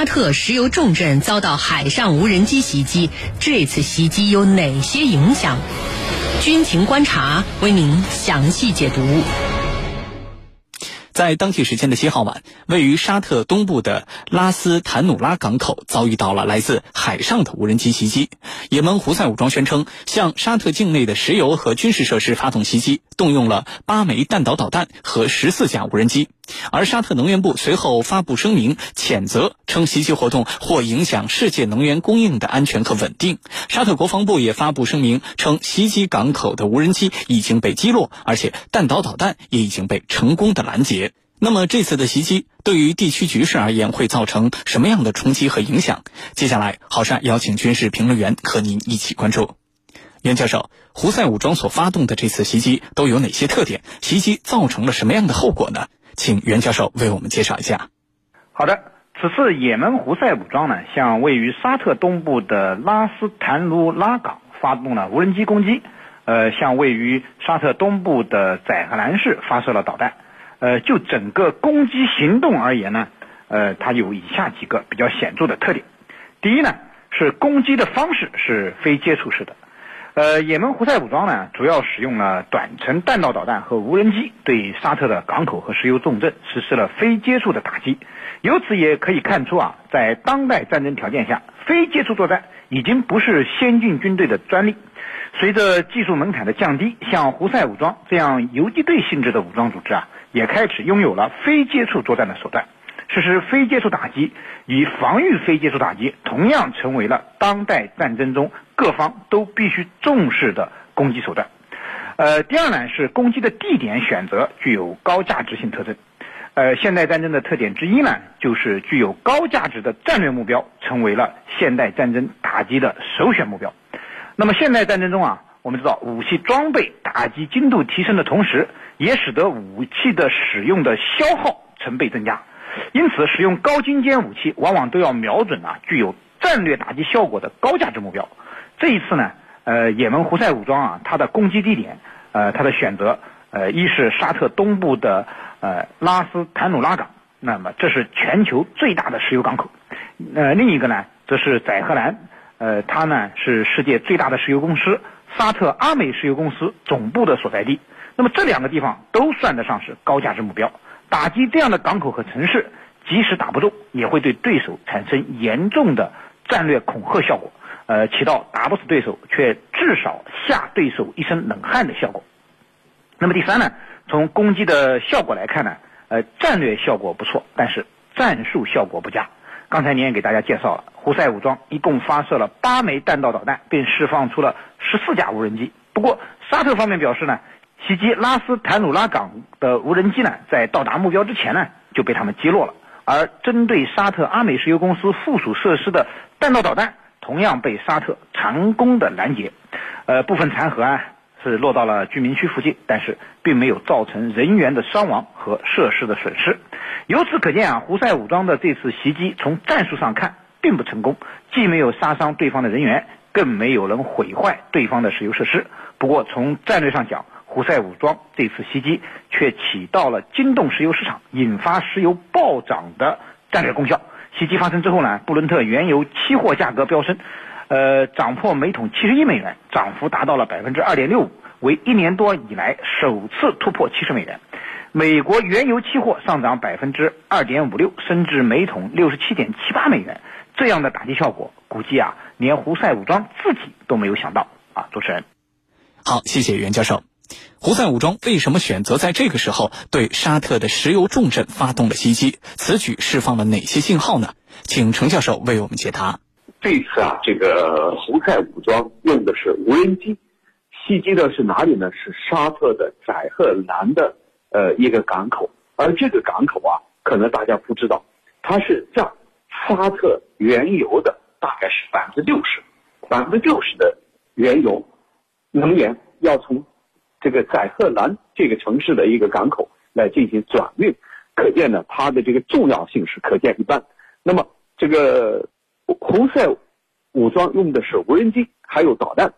沙特石油重镇遭到海上无人机袭击，这次袭击有哪些影响？军情观察为您详细解读。在当地时间的七号晚，位于沙特东部的拉斯坦努拉港口遭遇到了来自海上的无人机袭击。也门胡塞武装宣称向沙特境内的石油和军事设施发动袭击，动用了八枚弹道导弹和十四架无人机。而沙特能源部随后发布声明，谴责称袭击活动或影响世界能源供应的安全和稳定。沙特国防部也发布声明称，袭击港口的无人机已经被击落，而且弹道导弹也已经被成功的拦截。那么这次的袭击对于地区局势而言会造成什么样的冲击和影响？接下来，郝帅邀请军事评论员和您一起关注。袁教授，胡塞武装所发动的这次袭击都有哪些特点？袭击造成了什么样的后果呢？请袁教授为我们介绍一下。好的，此次也门胡塞武装呢，向位于沙特东部的拉斯坦卢拉港发动了无人机攻击，呃，向位于沙特东部的载荷兰市发射了导弹。呃，就整个攻击行动而言呢，呃，它有以下几个比较显著的特点。第一呢，是攻击的方式是非接触式的。呃，也门胡塞武装呢，主要使用了短程弹道导弹和无人机，对沙特的港口和石油重镇实施了非接触的打击。由此也可以看出啊，在当代战争条件下，非接触作战已经不是先进军队的专利。随着技术门槛的降低，像胡塞武装这样游击队性质的武装组织啊。也开始拥有了非接触作战的手段，实施非接触打击与防御非接触打击同样成为了当代战争中各方都必须重视的攻击手段。呃，第二呢是攻击的地点选择具有高价值性特征。呃，现代战争的特点之一呢，就是具有高价值的战略目标成为了现代战争打击的首选目标。那么现代战争中啊。我们知道，武器装备打击精度提升的同时，也使得武器的使用的消耗成倍增加。因此，使用高精尖武器往往都要瞄准啊具有战略打击效果的高价值目标。这一次呢，呃，也门胡塞武装啊，它的攻击地点，呃，它的选择，呃，一是沙特东部的呃拉斯坦努拉港，那么这是全球最大的石油港口。呃，另一个呢，则是载荷兰，呃，它呢是世界最大的石油公司。沙特阿美石油公司总部的所在地，那么这两个地方都算得上是高价值目标。打击这样的港口和城市，即使打不中，也会对对手产生严重的战略恐吓效果，呃，起到打不死对手却至少吓对手一身冷汗的效果。那么第三呢，从攻击的效果来看呢，呃，战略效果不错，但是战术效果不佳。刚才您也给大家介绍了，胡塞武装一共发射了八枚弹道导弹，并释放出了十四架无人机。不过，沙特方面表示呢，袭击拉斯坦努拉港的无人机呢，在到达目标之前呢，就被他们击落了。而针对沙特阿美石油公司附属设施的弹道导弹，同样被沙特成功的拦截。呃，部分残骸啊是落到了居民区附近，但是并没有造成人员的伤亡和设施的损失。由此可见啊，胡塞武装的这次袭击从战术上看并不成功，既没有杀伤对方的人员，更没有能毁坏对方的石油设施。不过从战略上讲，胡塞武装这次袭击却起到了惊动石油市场、引发石油暴涨的战略功效。袭击发生之后呢，布伦特原油期货价格飙升，呃，涨破每桶七十一美元，涨幅达到了百分之二点六五，为一年多以来首次突破七十美元。美国原油期货上涨百分之二点五六，升至每桶六十七点七八美元。这样的打击效果，估计啊，连胡塞武装自己都没有想到啊。主持人，好，谢谢袁教授。胡塞武装为什么选择在这个时候对沙特的石油重镇发动了袭击？此举释放了哪些信号呢？请程教授为我们解答。这次啊，这个胡塞武装用的是无人机，袭击的是哪里呢？是沙特的载荷兰的。呃，一个港口，而这个港口啊，可能大家不知道，它是占沙特原油的大概是百分之六十，百分之六十的原油能源要从这个载荷兰这个城市的一个港口来进行转运，可见呢，它的这个重要性是可见一斑。那么，这个胡塞武装用的是无人机，还有导弹，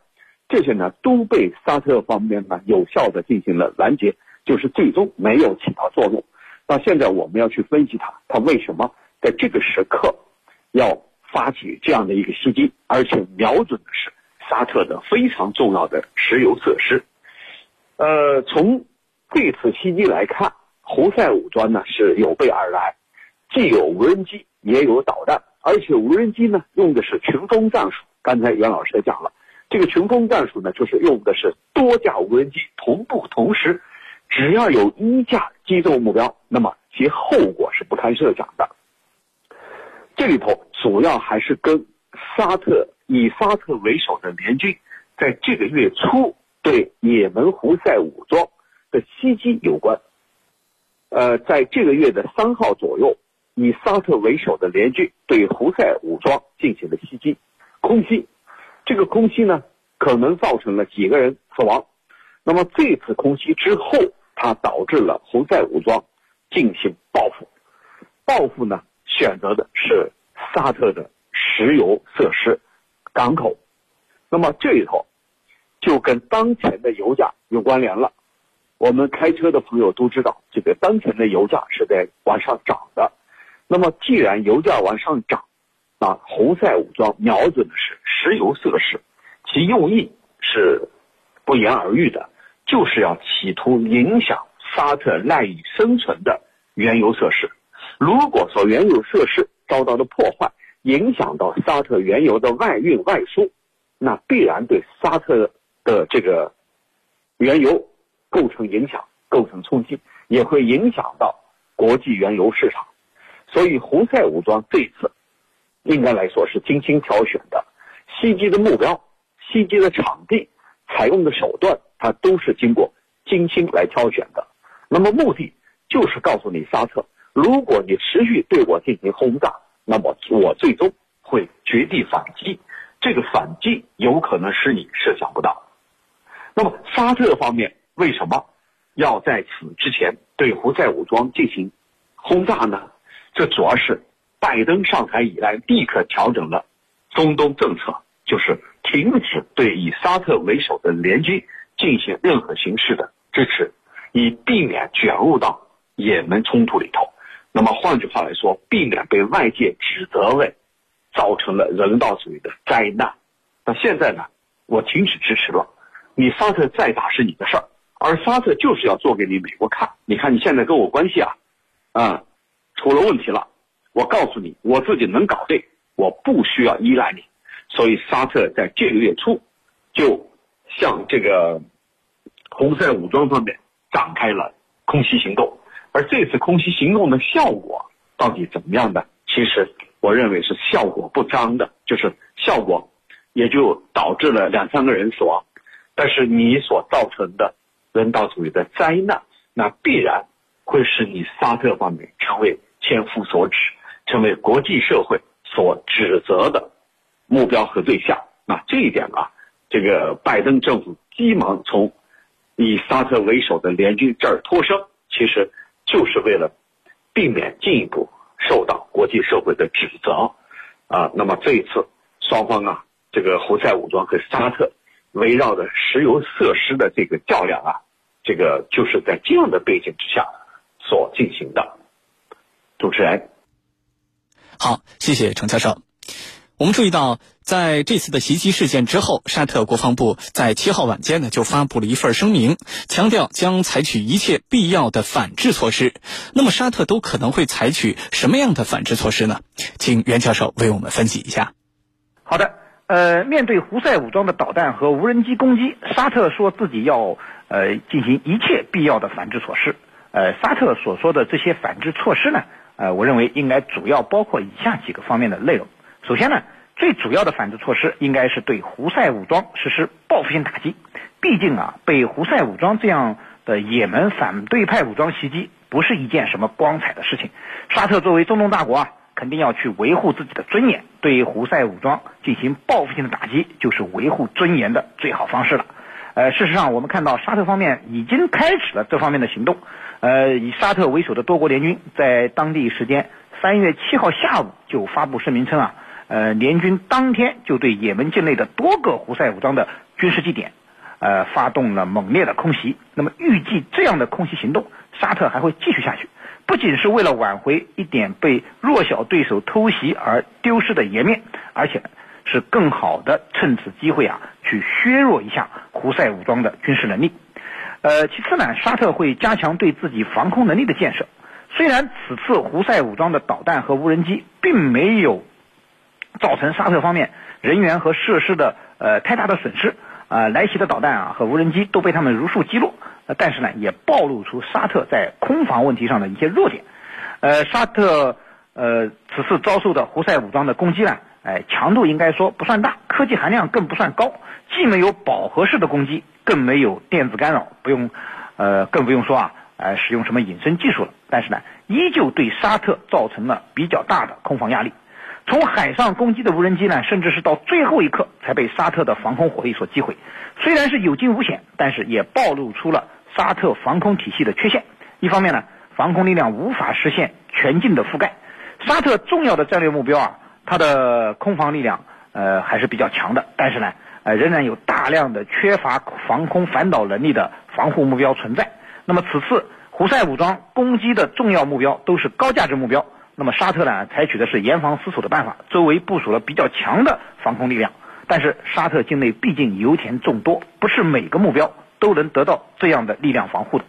这些呢都被沙特方面呢有效的进行了拦截。就是最终没有起到作用。那现在我们要去分析它，它为什么在这个时刻要发起这样的一个袭击，而且瞄准的是沙特的非常重要的石油设施。呃，从这次袭击来看，胡塞武装呢是有备而来，既有无人机，也有导弹，而且无人机呢用的是群攻战术。刚才袁老师也讲了，这个群攻战术呢，就是用的是多架无人机同步同时，只要有一架击中目标，那么其后果是不堪设想的。这里头主要还是跟沙特以沙特为首的联军在这个月初也门胡塞武装的袭击有关。呃，在这个月的三号左右，以沙特为首的联军对胡塞武装进行了袭击，空袭。这个空袭呢，可能造成了几个人死亡。那么这次空袭之后，它导致了胡塞武装进行报复。报复呢，选择的是沙特的石油设施、港口。那么这里头就跟当前的油价有关联了。我们开车的朋友都知道，这个当前的油价是在往上涨的。那么，既然油价往上涨，啊，胡塞武装瞄准的是石油设施，其用意是不言而喻的，就是要企图影响沙特赖以生存的原油设施。如果说原油设施遭到了破坏，影响到沙特原油的外运外输，那必然对沙特的这个原油。构成影响，构成冲击，也会影响到国际原油市场。所以，胡塞武装这次应该来说是精心挑选的，袭击的目标、袭击的场地、采用的手段，它都是经过精心来挑选的。那么，目的就是告诉你，沙特，如果你持续对我进行轰炸，那么我最终会绝地反击。这个反击有可能是你设想不到。那么，沙特方面。为什么要在此之前对胡塞武装进行轰炸呢？这主要是拜登上台以来立刻调整了中东政策，就是停止对以沙特为首的联军进行任何形式的支持，以避免卷入到也门冲突里头。那么换句话来说，避免被外界指责为造成了人道主义的灾难。那现在呢？我停止支持了，你沙特再打是你的事儿。而沙特就是要做给你美国看，你看你现在跟我关系啊，啊，出了问题了。我告诉你，我自己能搞定，我不需要依赖你。所以沙特在这个月初，就向这个红色武装方面展开了空袭行动。而这次空袭行动的效果到底怎么样呢？其实我认为是效果不彰的，就是效果也就导致了两三个人死亡，但是你所造成的。人道主义的灾难，那必然会使你沙特方面成为千夫所指，成为国际社会所指责的目标和对象。那这一点啊，这个拜登政府急忙从以沙特为首的联军这儿脱身，其实就是为了避免进一步受到国际社会的指责啊。那么这一次，双方啊，这个胡塞武装和沙特。围绕着石油设施的这个较量啊，这个就是在这样的背景之下所进行的。主持人，好，谢谢程教授。我们注意到，在这次的袭击事件之后，沙特国防部在七号晚间呢就发布了一份声明，强调将采取一切必要的反制措施。那么，沙特都可能会采取什么样的反制措施呢？请袁教授为我们分析一下。好的。呃，面对胡塞武装的导弹和无人机攻击，沙特说自己要呃进行一切必要的反制措施。呃，沙特所说的这些反制措施呢，呃，我认为应该主要包括以下几个方面的内容。首先呢，最主要的反制措施应该是对胡塞武装实施报复性打击。毕竟啊，被胡塞武装这样的也门反对派武装袭击，不是一件什么光彩的事情。沙特作为中东大国啊。肯定要去维护自己的尊严，对胡塞武装进行报复性的打击，就是维护尊严的最好方式了。呃，事实上，我们看到沙特方面已经开始了这方面的行动。呃，以沙特为首的多国联军在当地时间三月七号下午就发布声明称啊，呃，联军当天就对也门境内的多个胡塞武装的军事据点，呃，发动了猛烈的空袭。那么，预计这样的空袭行动，沙特还会继续下去。不仅是为了挽回一点被弱小对手偷袭而丢失的颜面，而且是更好的趁此机会啊，去削弱一下胡塞武装的军事能力。呃，其次呢，沙特会加强对自己防空能力的建设。虽然此次胡塞武装的导弹和无人机并没有造成沙特方面人员和设施的呃太大的损失，啊，来袭的导弹啊和无人机都被他们如数击落。但是呢，也暴露出沙特在空防问题上的一些弱点。呃，沙特呃此次遭受的胡塞武装的攻击呢，哎，强度应该说不算大，科技含量更不算高，既没有饱和式的攻击，更没有电子干扰，不用呃更不用说啊，呃使用什么隐身技术了。但是呢，依旧对沙特造成了比较大的空防压力。从海上攻击的无人机呢，甚至是到最后一刻才被沙特的防空火力所击毁。虽然是有惊无险，但是也暴露出了。沙特防空体系的缺陷，一方面呢，防空力量无法实现全境的覆盖。沙特重要的战略目标啊，它的空防力量呃还是比较强的，但是呢，呃仍然有大量的缺乏防空反导能力的防护目标存在。那么此次胡塞武装攻击的重要目标都是高价值目标，那么沙特呢采取的是严防死守的办法，周围部署了比较强的防空力量。但是沙特境内毕竟油田众多，不是每个目标。都能得到这样的力量防护的，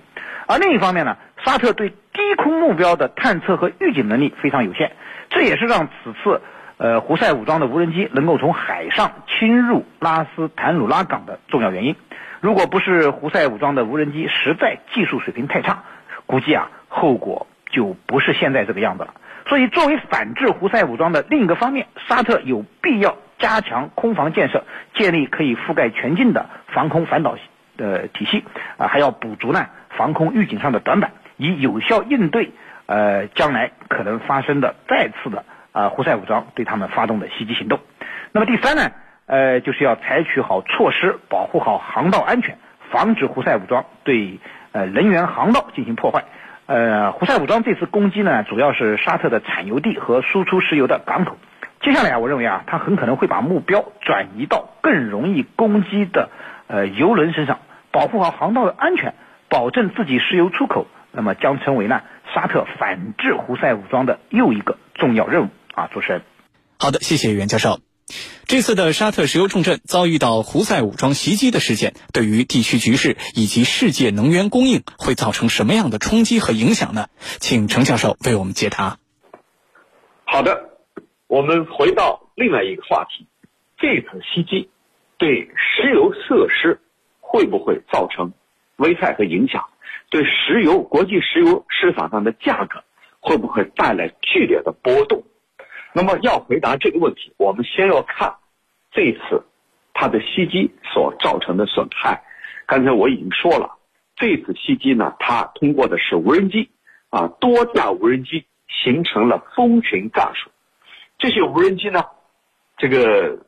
而另一方面呢，沙特对低空目标的探测和预警能力非常有限，这也是让此次呃胡塞武装的无人机能够从海上侵入拉斯坦努拉港的重要原因。如果不是胡塞武装的无人机实在技术水平太差，估计啊后果就不是现在这个样子了。所以，作为反制胡塞武装的另一个方面，沙特有必要加强空防建设，建立可以覆盖全境的防空反导的体系啊，还要补足呢防空预警上的短板，以有效应对呃将来可能发生的再次的啊胡塞武装对他们发动的袭击行动。那么第三呢，呃就是要采取好措施，保护好航道安全，防止胡塞武装对呃人员航道进行破坏。呃，胡塞武装这次攻击呢，主要是沙特的产油地和输出石油的港口。接下来啊，我认为啊，他很可能会把目标转移到更容易攻击的。呃，油轮身上保护好航道的安全，保证自己石油出口，那么将成为呢沙特反制胡塞武装的又一个重要任务啊！主持人，好的，谢谢袁教授。这次的沙特石油重镇遭遇到胡塞武装袭击的事件，对于地区局势以及世界能源供应会造成什么样的冲击和影响呢？请程教授为我们解答。好的，我们回到另外一个话题，这次袭击。对石油设施会不会造成危害和影响？对石油国际石油市场上的价格会不会带来剧烈的波动？那么要回答这个问题，我们先要看这次它的袭击所造成的损害。刚才我已经说了，这次袭击呢，它通过的是无人机啊，多架无人机形成了蜂群战术。这些无人机呢，这个。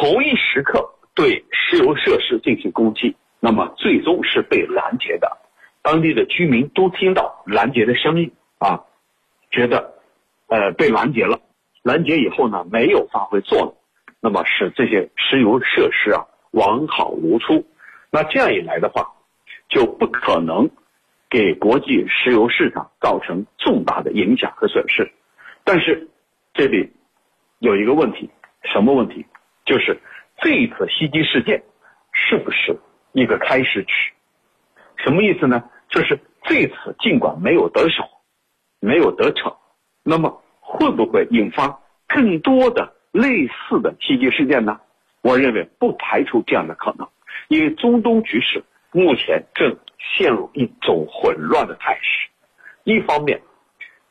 同一时刻对石油设施进行攻击，那么最终是被拦截的。当地的居民都听到拦截的声音啊，觉得呃被拦截了。拦截以后呢，没有发挥作用，那么使这些石油设施啊完好如初。那这样一来的话，就不可能给国际石油市场造成重大的影响和损失。但是这里有一个问题，什么问题？就是这一次袭击事件是不是一个开始曲？什么意思呢？就是这次尽管没有得手，没有得逞，那么会不会引发更多的类似的袭击事件呢？我认为不排除这样的可能，因为中东局势目前正陷入一种混乱的态势。一方面，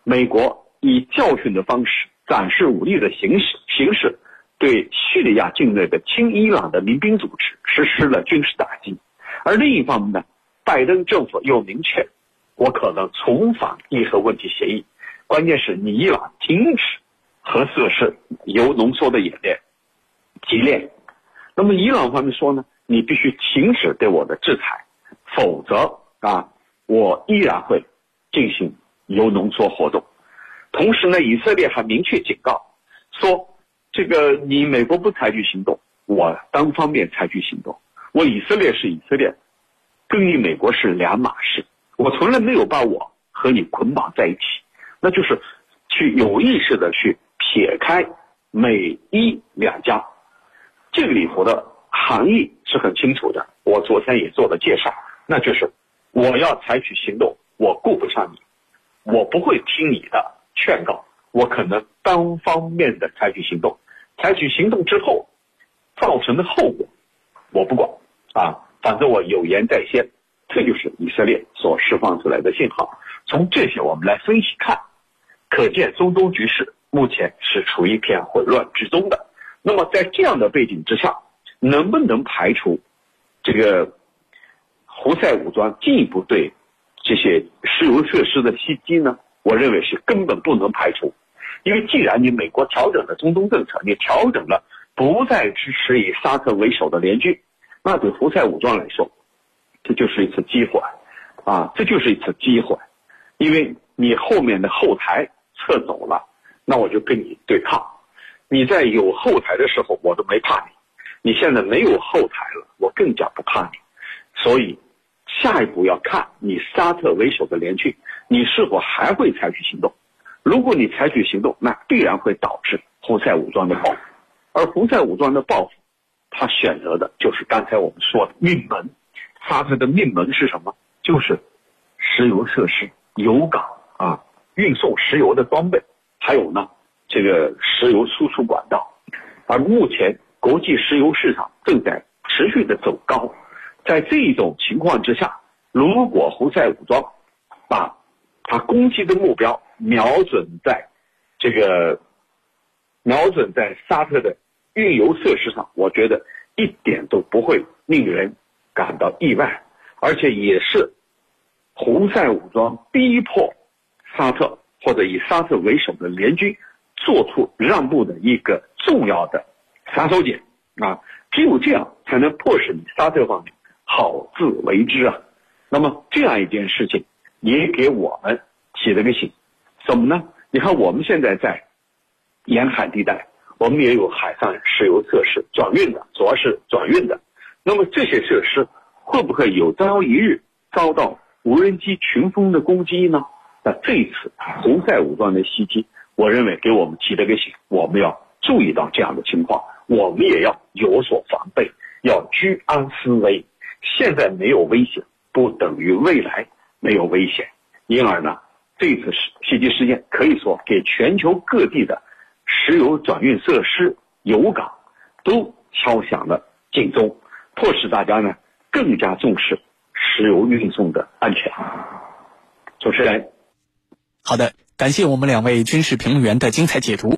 美国以教训的方式展示武力的形式形式。对叙利亚境内的亲伊朗的民兵组织实施了军事打击，而另一方面呢，拜登政府又明确，我可能重返伊核问题协议，关键是你伊朗停止核设施铀浓缩的演练、提炼。那么伊朗方面说呢，你必须停止对我的制裁，否则啊，我依然会进行铀浓缩活动。同时呢，以色列还明确警告说。这个你美国不采取行动，我单方面采取行动。我以色列是以色列，跟你美国是两码事。我从来没有把我和你捆绑在一起，那就是去有意识的去撇开美伊两家。这个里头的含义是很清楚的，我昨天也做了介绍，那就是我要采取行动，我顾不上你，我不会听你的劝告，我可能单方面的采取行动，采取行动之后造成的后果我不管啊，反正我有言在先，这就是以色列所释放出来的信号。从这些我们来分析看，可见中东局势目前是处于一片混乱之中的。那么在这样的背景之下，能不能排除这个胡塞武装进一步对这些石油设施的袭击呢？我认为是根本不能排除，因为既然你美国调整了中东政策，你调整了不再支持以沙特为首的联军，那对胡塞武装来说，这就是一次机会啊，这就是一次机会，因为你后面的后台撤走了，那我就跟你对抗。你在有后台的时候，我都没怕你；你现在没有后台了，我更加不怕你。所以，下一步要看你沙特为首的联军，你是否还会采取行动。如果你采取行动，那必然会导致胡塞武装的报复。而胡塞武装的报复，他选择的就是刚才我们说的命门。沙特的命门是什么？就是石油设施、油港啊，运送石油的装备，还有呢。这个石油输出管道，而目前国际石油市场正在持续的走高，在这种情况之下，如果胡塞武装把他攻击的目标瞄准在这个瞄准在沙特的运油设施上，我觉得一点都不会令人感到意外，而且也是胡塞武装逼迫沙特或者以沙特为首的联军。做出让步的一个重要的杀手锏啊！只有这样才能迫使你沙特方面好自为之啊！那么这样一件事情也给我们提了个醒，怎么呢？你看我们现在在沿海地带，我们也有海上石油设施转运的，主要是转运的。那么这些设施会不会有朝一日遭到无人机群风的攻击呢？那这一次红塞武装的袭击。我认为给我们提了个醒，我们要注意到这样的情况，我们也要有所防备，要居安思危。现在没有危险，不等于未来没有危险。因而呢，这次袭击事件可以说给全球各地的石油转运设施、油港都敲响了警钟，迫使大家呢更加重视石油运送的安全。主持人，好的。感谢我们两位军事评论员的精彩解读。